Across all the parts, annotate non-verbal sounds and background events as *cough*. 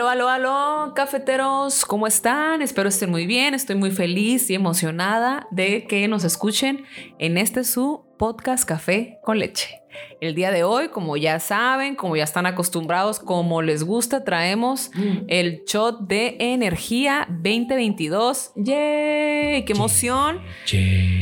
Aló, aló, aló, cafeteros, ¿cómo están? Espero estén muy bien, estoy muy feliz y emocionada de que nos escuchen en este su podcast Café con Leche. El día de hoy, como ya saben, como ya están acostumbrados, como les gusta, traemos Mm. el shot de energía 2022. ¡Yay! ¡Qué emoción!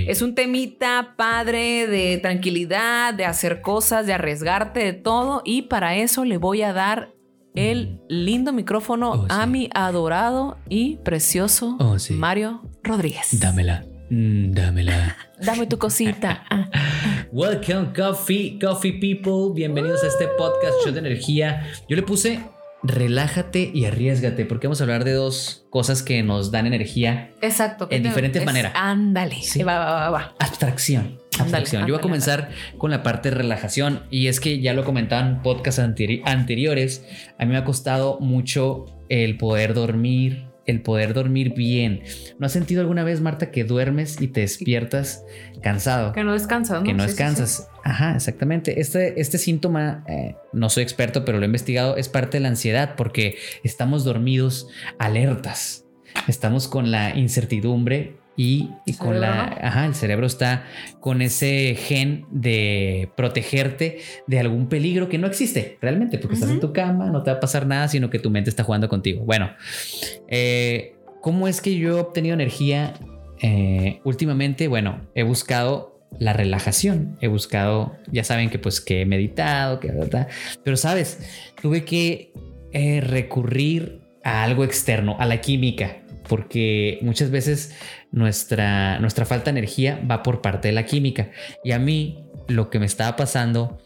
Es un temita padre de tranquilidad, de hacer cosas, de arriesgarte, de todo. Y para eso le voy a dar el lindo micrófono Oh, sí. a mi adorado y precioso Oh, sí. Mario Rodríguez. Dámela. Mm, dámela. *laughs* Dame tu cosita. *laughs* Welcome, Coffee, Coffee People. Bienvenidos a este podcast Shot de Energía. Yo le puse relájate y arriesgate, porque vamos a hablar de dos cosas que nos dan energía. Exacto. En ¿qué te- diferentes es- maneras. Ándale. Sí. Va, va, va, va. Abstracción. Abstracción. Yo voy a comenzar con la parte de relajación y es que ya lo comentaban en podcasts anteri- anteriores. A mí me ha costado mucho el poder dormir, el poder dormir bien. ¿No has sentido alguna vez, Marta, que duermes y te despiertas cansado? Que no descansas, ¿no? que no Sí, sí, descansas. Ajá, exactamente. Este, este síntoma, eh, no soy experto, pero lo he investigado, es parte de la ansiedad porque estamos dormidos alertas. Estamos con la incertidumbre y, y con Cerebro, la... Ajá, el cerebro está con ese gen de protegerte de algún peligro que no existe realmente, porque estás en tu cama, no te va a pasar nada, sino que tu mente está jugando contigo. Bueno, eh, ¿cómo es que yo he obtenido energía eh, últimamente? Bueno, he buscado la relajación, he buscado, ya saben que pues que he meditado, que pero sabes, tuve que eh, recurrir a algo externo, a la química, porque muchas veces nuestra, nuestra falta de energía va por parte de la química y a mí lo que me estaba pasando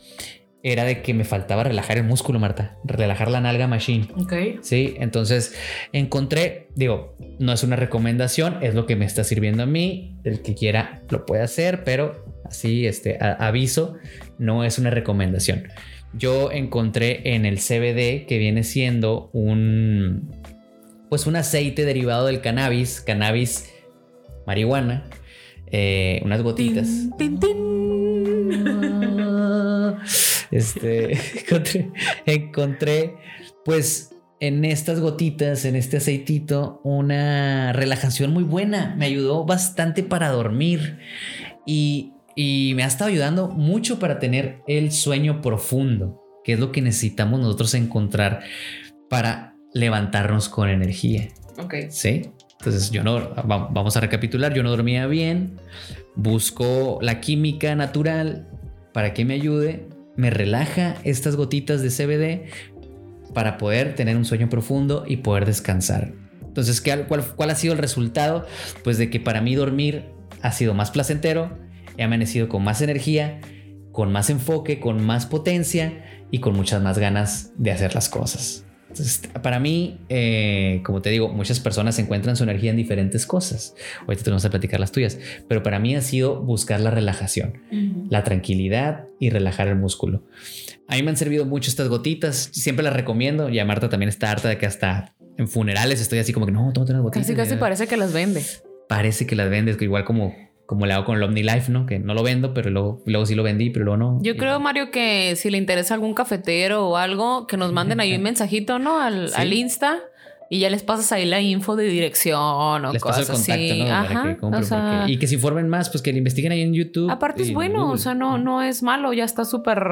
era de que me faltaba relajar el músculo, Marta, relajar la nalga machine. Ok. Sí, entonces encontré, digo, no es una recomendación, es lo que me está sirviendo a mí. El que quiera lo puede hacer, pero así, este a- aviso, no es una recomendación. Yo encontré en el CBD que viene siendo un, pues un aceite derivado del cannabis, cannabis marihuana, eh, unas gotitas. Tin, tin, tin. *laughs* Este, encontré, encontré, pues, en estas gotitas, en este aceitito, una relajación muy buena. Me ayudó bastante para dormir y, y me ha estado ayudando mucho para tener el sueño profundo, que es lo que necesitamos nosotros encontrar para levantarnos con energía. Ok. ¿Sí? Entonces yo no, va- vamos a recapitular, yo no dormía bien, busco la química natural para que me ayude, me relaja estas gotitas de CBD para poder tener un sueño profundo y poder descansar. Entonces, ¿qué, cuál, ¿cuál ha sido el resultado? Pues de que para mí dormir ha sido más placentero, he amanecido con más energía, con más enfoque, con más potencia y con muchas más ganas de hacer las cosas. Entonces, para mí, eh, como te digo, muchas personas encuentran su energía en diferentes cosas. Ahorita te vamos a platicar las tuyas, pero para mí ha sido buscar la relajación, la tranquilidad y relajar el músculo. A mí me han servido mucho estas gotitas, siempre las recomiendo. Y a Marta también está harta de que hasta en funerales estoy así como que no, tómate unas gotitas. Casi, casi parece que las vende. Parece que las vendes, que igual como, como le hago con el OmniLife, ¿no? Que no lo vendo, pero luego, luego sí lo vendí, pero luego no. Yo creo, Mario, que si le interesa algún cafetero o algo, que nos manden ahí un *laughs* mensajito, ¿no? Al, Sí. al Insta y ya les pasas ahí la info de dirección o les paso el cosas contacto, así. ¿no? Para Ajá, que compren, o sea, porque- y que se informen más, pues que le investiguen ahí en YouTube. aparte es en bueno, o sea, no, no es malo, ya está súper,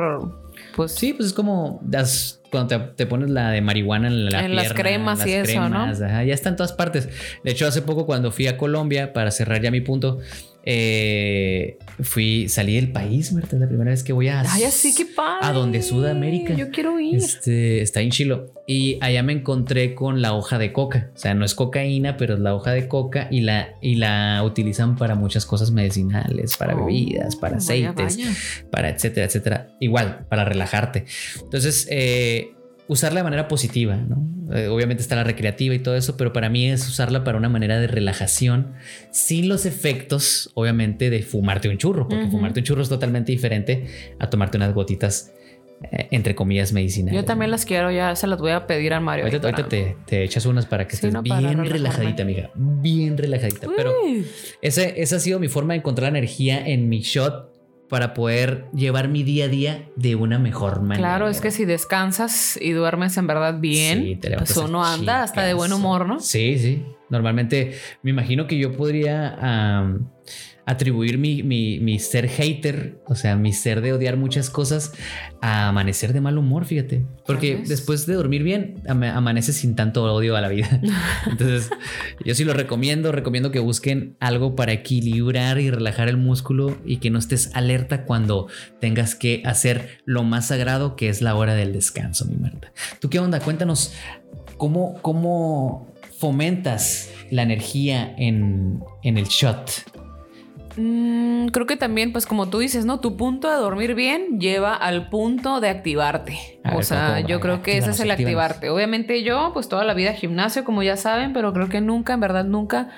pues Sí, pues es como das- cuando te, te pones la de marihuana en la En las pierna, cremas las y eso, ¿no? ajá, ya está en todas partes. De hecho, hace poco cuando fui a Colombia, para cerrar ya mi punto, eh, fui, salí del país, Marta, es la primera vez que voy a... Ay, así que padre. A donde Sudamérica. Yo quiero ir. Este, está en Chilo. Y allá me encontré con la hoja de coca. O sea, no es cocaína, pero es la hoja de coca y la, y la utilizan para muchas cosas medicinales, para Oh, bebidas, para vaya, aceites, vaya. para etcétera, etcétera. Igual, para relajarte. Entonces, eh, usarla de manera positiva, ¿no? Eh, obviamente está la recreativa y todo eso, pero para mí es usarla para una manera de relajación sin los efectos, obviamente, de fumarte un churro, porque fumarte un churro es totalmente diferente a tomarte unas gotitas, eh, entre comillas, medicinales. Yo también las quiero, ya se las voy a pedir a Mario. Ahorita, ahorita te, te echas unas para que Sí, estés no, para bien relajarme. relajadita, amiga. Bien relajadita. Pero ese, esa ha sido mi forma de encontrar energía en mi shot para poder llevar mi día a día de una mejor manera. Claro, es que si descansas y duermes en verdad bien, Sí, te pues uno anda hasta de buen humor, ¿no? Sí, sí. Normalmente me imagino que yo podría am, atribuir mi, mi- mi ser hater, o sea, mi ser de odiar muchas cosas, a amanecer de mal humor, fíjate. Porque después de dormir bien, ama- amaneces sin tanto odio a la vida. *laughs* Entonces, yo sí lo recomiendo, recomiendo que busquen algo para equilibrar y relajar el músculo y que no estés alerta cuando tengas que hacer lo más sagrado que es la hora del descanso, mi Marta. ¿Tú qué onda? Cuéntanos cómo, cómo fomentas la energía en, en el shot. Mm, creo que también, pues como tú dices, ¿no? Tu punto de dormir bien lleva al punto de activarte. A o ver, sea, yo creo que ese es el activarte. Obviamente yo, pues toda la vida gimnasio, como ya saben, pero creo que nunca, en verdad nunca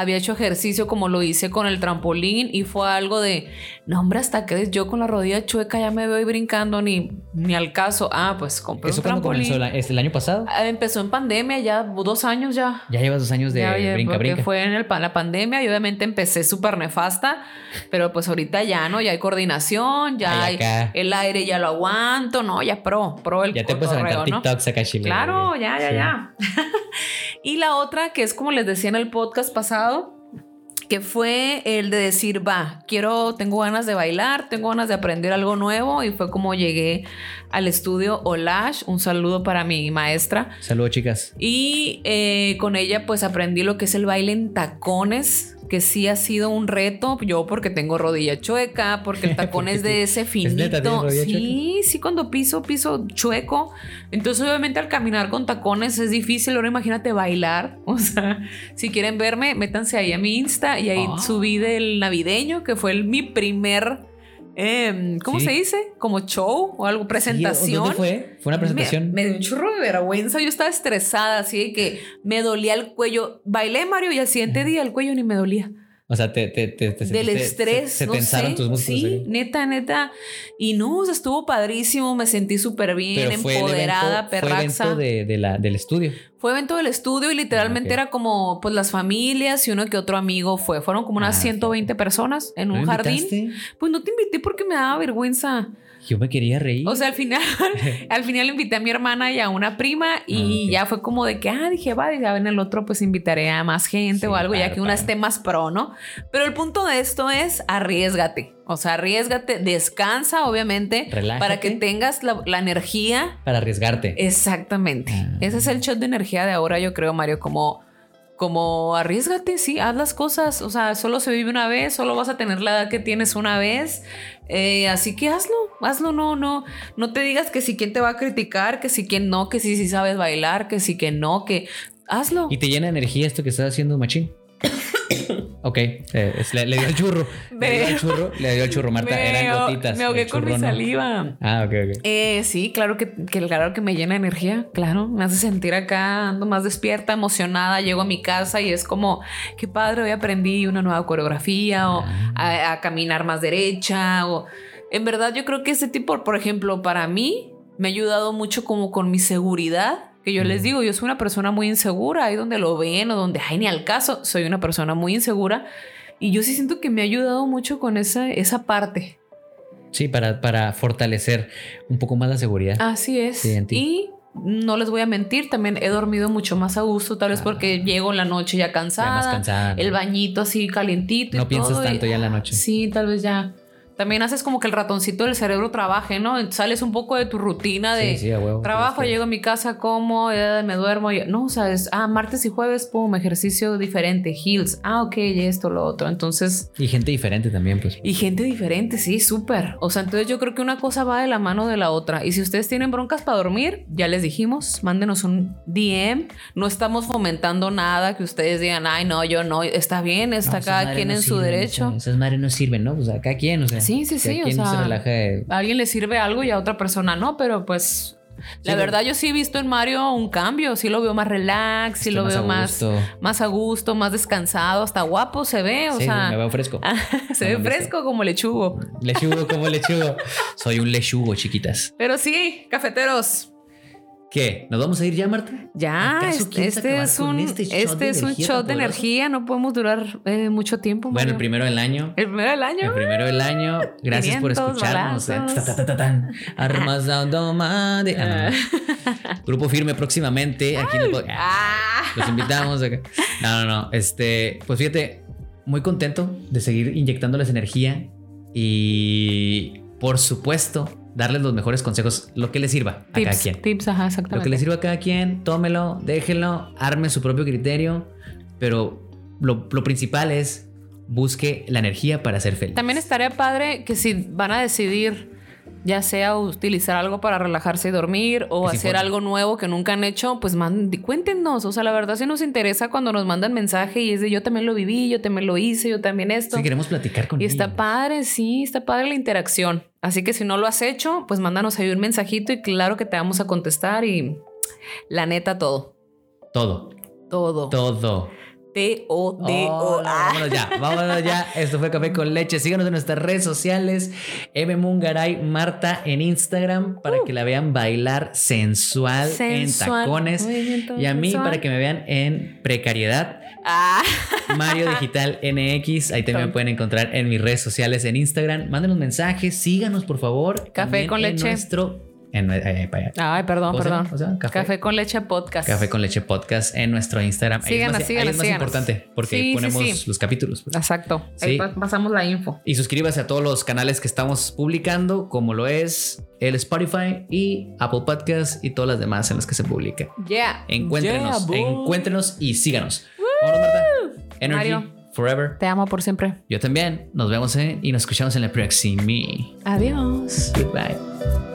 había hecho ejercicio como lo hice con el trampolín y fue algo de, no hombre, hasta que yo con la rodilla chueca ya me veo brincando ni, ni al caso. Ah, pues compré ¿Eso un trampolín. comenzó? ¿La- ¿Es el año pasado? Ah, Empezó en pandemia, ya dos años ya. Ya llevas dos años de Ya, ya, brinca, porque brinca. fue en el, la pandemia y obviamente empecé súper nefasta, pero pues ahorita ya, ¿no? Ya hay coordinación, ya Ay, hay el aire, ya lo aguanto, ¿no? Ya pro, pro el Ya te puedes aventar ¿no? TikToks acá, Chile. Claro, ya, ya, Sí. ya. *laughs* y la otra, que es como les decía en el podcast pasado, que fue el de decir, va, quiero, tengo ganas de bailar, tengo ganas de aprender algo nuevo y fue como llegué al estudio Olash, un saludo para mi maestra, Saludos, chicas. y eh, con ella pues aprendí lo que es el baile en tacones, que sí ha sido un reto, yo porque tengo rodilla chueca, porque el *laughs* tacón es de ese finito. rodilla sí, sí, cuando piso, piso chueco. Entonces obviamente al caminar con tacones es difícil, ahora imagínate bailar. *laughs* O sea, si quieren verme, métanse ahí a mi Insta y ahí Ah. subí del navideño, que fue el- mi primer... em, ¿Cómo Sí. se dice? Como show o algo, presentación. ¿Dónde fue? ¿Fue una presentación? Me, me dio un chorro de vergüenza. Yo estaba estresada, así de que me dolía el cuello. Bailé, Mario, y al siguiente día el cuello ni me dolía. O sea, te, te, te, te Del estrés. Se, se no tensaron sé. tus músculos. Sí, ahí. neta, neta. Y no, o sea, estuvo padrísimo. Me sentí súper bien, Pero fue el empoderada, fue perraxa. evento de, de la, del estudio. Fue evento del estudio y literalmente Ah, era como pues las familias y uno que otro amigo fue. Fueron como unas Ah, 120 personas en ¿No un jardín. invitaste? Pues no te invité porque me daba vergüenza. Yo me quería reír. O sea, al final, *laughs* al final invité a mi hermana y a una prima y Ah, ya fue como de que, ah, dije, va, ya en el otro pues invitaré a más gente Sí, o algo, ya que una claro. esté más pro, ¿no? Pero el punto de esto es arriesgate. O sea, arriesgate, descansa, obviamente, Relájate. para que tengas la, la energía. para arriesgarte. Exactamente. Ah. Ese es el shot de energía de ahora, yo creo, Mario, como... Como arriesgate, sí, haz las cosas. O sea, solo se vive una vez, solo vas a tener la edad que tienes una vez. Eh, así que hazlo, hazlo, no, no. No te digas que si quién te va a criticar, que si quién no, que si sí sabes bailar, que si que no, que hazlo. ¿Y te llena de energía esto que estás haciendo, Machín? Ok, eh, es- le, le dio el *laughs* churro. Le dio el churro, le dio el churro, Marta. me, Eran gotitas. me ahogué el con mi no. saliva. Ah, ok, ok. Eh, sí, claro que, que claro que me llena de energía, claro, me hace sentir acá, ando más despierta, emocionada, llego a mi casa y es como, qué padre, hoy aprendí una nueva coreografía o Ah. a, a caminar más derecha o en verdad yo creo que ese tipo, por ejemplo, para mí me ha ayudado mucho como con mi seguridad, que yo les digo, yo soy una persona muy insegura, ahí donde lo ven o donde, ay, ni al caso, soy una persona muy insegura y yo sí siento que me ha ayudado mucho con esa, esa parte. Sí, para, para fortalecer un poco más la seguridad. Así es. Sí, y no les voy a mentir, también he dormido mucho más a gusto, tal vez Ah. porque llego en la noche ya Ya cansada. más cansada. El bañito así calientito. y No piensas todo, y- tanto ya en la noche. Sí, tal vez ya. También haces como que el ratoncito del cerebro trabaje, ¿no? Sales un poco de tu rutina de Sí, sí, huevo. trabajo, llego a mi casa, como, ya me duermo. ya- No, o sea, es, ah, martes y jueves, pum, ejercicio diferente, heels. Ah, ok, y esto, lo otro. Entonces, Y gente diferente también, pues. y gente diferente, sí, súper. O sea, entonces yo creo que una cosa va de la mano de la otra. Y si ustedes tienen broncas para dormir, ya les dijimos, mándenos un DM. No estamos fomentando nada que ustedes digan, ay, no, yo no. Está bien, está No, cada quien no en su sirven, derecho. Esas, esas madres no sirven, ¿no? O sea, cada quien, o sea. Sí, sí, sí, o sea, se A alguien le sirve algo y a otra persona no, pero pues. La Sí, verdad, yo sí he visto en Mario un cambio. Sí lo veo más relax, sí lo más veo más, más a gusto, más descansado, hasta guapo se ve. O Sí, sea, me veo fresco. *laughs* se No, ve fresco como lechugo. Lechugo como lechugo. Soy un lechugo, chiquitas. Pero sí, cafeteros. ¿Qué? ¿Nos vamos a ir ya, Marta? Ya, este, este es un, este, este es un shot de energía. No podemos durar eh, mucho tiempo. Bueno, el primero del año. El primero del año. El primero del año. Gracias por escucharnos. Eh. *laughs* Armas de... Ah, *laughs* Grupo firme próximamente. Aquí ah. Los invitamos. Acá. No, no, no. Este, pues fíjate, muy contento de seguir inyectándoles energía y por supuesto darles los mejores consejos, lo que les sirva a cada quien. Tips, ajá, exactamente. Lo que les sirva a cada quien, tómelo, déjenlo, arme su propio criterio, pero lo, principal es busque la energía para ser feliz. También estaría padre que si van a decidir ya sea utilizar algo para relajarse y dormir o hacer algo nuevo que nunca han hecho, pues manden, cuéntenos. O sea, la verdad sí nos interesa cuando nos mandan mensaje y es de yo también lo viví, yo también lo hice, yo también esto. Sí, queremos platicar con Y está padre, sí, está padre la interacción. Así que si no lo has hecho, pues mándanos ahí un mensajito y claro que te vamos a contestar y la neta todo. Todo. Todo. Todo. T-O-D-O. vámonos ya, vámonos ya. Esto fue Café con Leche. Síganos en nuestras redes sociales. M. Mungaray Marta en Instagram para uh. que la vean bailar sensual, en tacones. Y a mí para que me vean en precariedad. Ah. Mario Digital NX. Ahí también me pueden encontrar en mis redes sociales en Instagram. Mándenos mensajes, síganos por favor. Café con leche. nuestro en, eh, Ay, perdón, perdón. café, con leche podcast. Café con leche podcast en nuestro Instagram. Síganos, síganos, es más importante porque ponemos los capítulos. Pues. Exacto. Ahí pasamos la info. Y suscríbase a todos los canales que estamos publicando, como lo es el Spotify y Apple Podcast y todas las demás en las que se publica. Yeah. Encuéntrenos, encuéntrenos y síganos. Vámonos, Marta. Energy. Forever. Te amo por siempre. Yo también. Nos vemos y nos escuchamos en la próxima. Adiós. Goodbye.